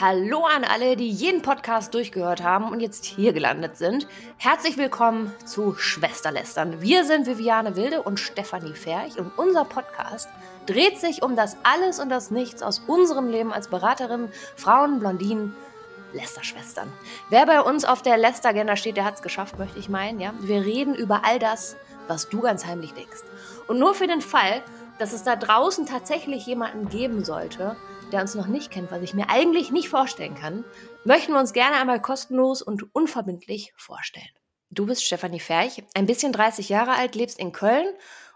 Hallo an alle, die jeden Podcast durchgehört haben und jetzt hier gelandet sind. Herzlich willkommen zu Schwesterlästern. Wir sind Viviane Wilde und Stefanie Ferch und unser Podcast dreht sich um das Alles und das Nichts aus unserem Leben als Beraterin, Frauen, Blondinen, Lästerschwestern. Wer bei uns auf der Lästeragenda steht, der hat es geschafft, möchte ich meinen. Ja? Wir reden über all das, was du ganz heimlich denkst. Und nur für den Fall, dass es da draußen tatsächlich jemanden geben sollte, der uns noch nicht kennt, was ich mir eigentlich nicht vorstellen kann, möchten wir uns gerne einmal kostenlos und unverbindlich vorstellen. Du bist Stefanie Ferch, ein bisschen 30 Jahre alt, lebst in Köln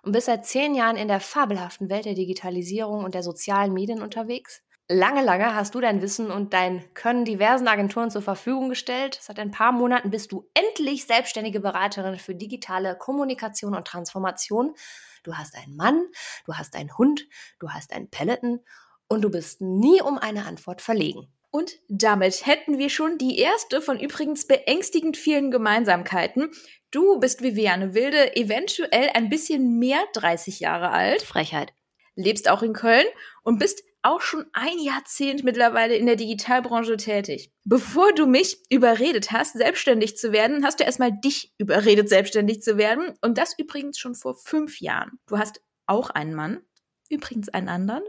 und bist seit zehn Jahren in der fabelhaften Welt der Digitalisierung und der sozialen Medien unterwegs. Lange, lange hast du dein Wissen und dein Können diversen Agenturen zur Verfügung gestellt. Seit ein paar Monaten bist du endlich selbstständige Beraterin für digitale Kommunikation und Transformation. Du hast einen Mann, du hast einen Hund, du hast einen Peloton und du bist nie um eine Antwort verlegen. Und damit hätten wir schon die erste von übrigens beängstigend vielen Gemeinsamkeiten. Du bist Viviane Wilde, eventuell ein bisschen mehr 30 Jahre alt. Frechheit. Lebst auch in Köln und bist auch schon ein Jahrzehnt mittlerweile in der Digitalbranche tätig. Bevor du mich überredet hast, selbstständig zu werden, hast du erstmal dich überredet, selbstständig zu werden. Und das übrigens schon vor fünf Jahren. Du hast auch einen Mann, übrigens einen anderen.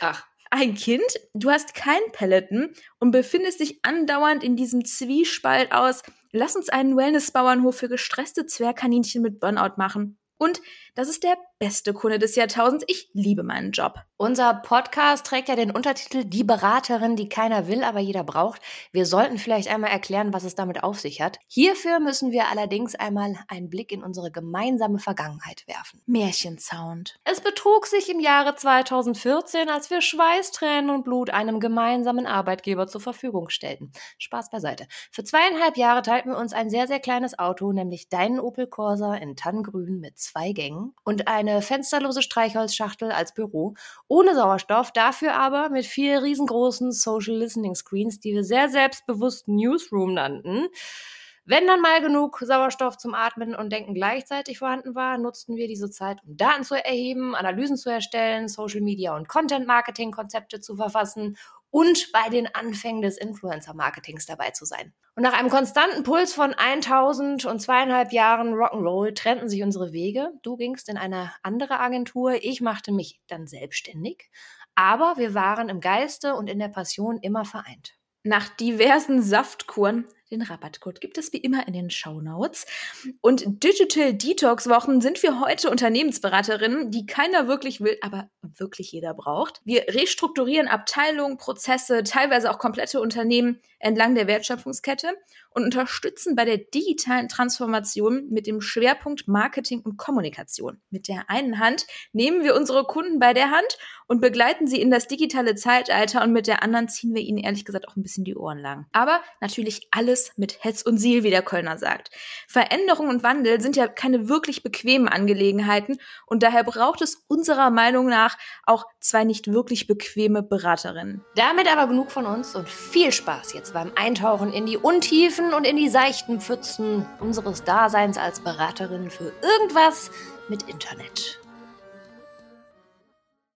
Ach ein Kind, du hast kein Peloton und befindest dich andauernd in diesem Zwiespalt aus, lass uns einen Wellness-Bauernhof für gestresste Zwergkaninchen mit Burnout machen. Und das ist der beste Kunde des Jahrtausends. Ich liebe meinen Job. Unser Podcast trägt ja den Untertitel Die Beraterin, die keiner will, aber jeder braucht. Wir sollten vielleicht einmal erklären, was es damit auf sich hat. Hierfür müssen wir allerdings einmal einen Blick in unsere gemeinsame Vergangenheit werfen. Märchensound. Es betrug sich im Jahre 2014, als wir Schweiß, Tränen und Blut einem gemeinsamen Arbeitgeber zur Verfügung stellten. Spaß beiseite. Für zweieinhalb Jahre teilten wir uns ein sehr, sehr kleines Auto, nämlich deinen Opel Corsa in Tannengrün mit zwei Gängen und eine fensterlose Streichholzschachtel als Büro, ohne Sauerstoff, dafür aber mit vier riesengroßen Social Listening Screens, die wir sehr selbstbewusst Newsroom nannten. Wenn dann mal genug Sauerstoff zum Atmen und Denken gleichzeitig vorhanden war, nutzten wir diese Zeit, um Daten zu erheben, Analysen zu erstellen, Social Media und Content Marketing Konzepte zu verfassen und bei den Anfängen des Influencer-Marketings dabei zu sein. Und nach einem konstanten Puls von 1000 und zweieinhalb Jahren Rock'n'Roll trennten sich unsere Wege. Du gingst in eine andere Agentur, ich machte mich dann selbstständig. Aber wir waren im Geiste und in der Passion immer vereint. Nach diversen Saftkuren den Rabattcode gibt es wie immer in den Show Notes. Und Digital Detox Wochen sind für heute Unternehmensberaterinnen, die keiner wirklich will, aber wirklich jeder braucht. Wir restrukturieren Abteilungen, Prozesse, teilweise auch komplette Unternehmen entlang der Wertschöpfungskette und unterstützen bei der digitalen Transformation mit dem Schwerpunkt Marketing und Kommunikation. Mit der einen Hand nehmen wir unsere Kunden bei der Hand und begleiten sie in das digitale Zeitalter und mit der anderen ziehen wir ihnen ehrlich gesagt auch ein bisschen die Ohren lang. Aber natürlich alles mit Hetz und Siel, wie der Kölner sagt. Veränderung und Wandel sind ja keine wirklich bequemen Angelegenheiten und daher braucht es unserer Meinung nach auch zwei nicht wirklich bequeme Beraterinnen. Damit aber genug von uns und viel Spaß jetzt beim Eintauchen in die Untiefen und in die seichten Pfützen unseres Daseins als Beraterin für irgendwas mit Internet.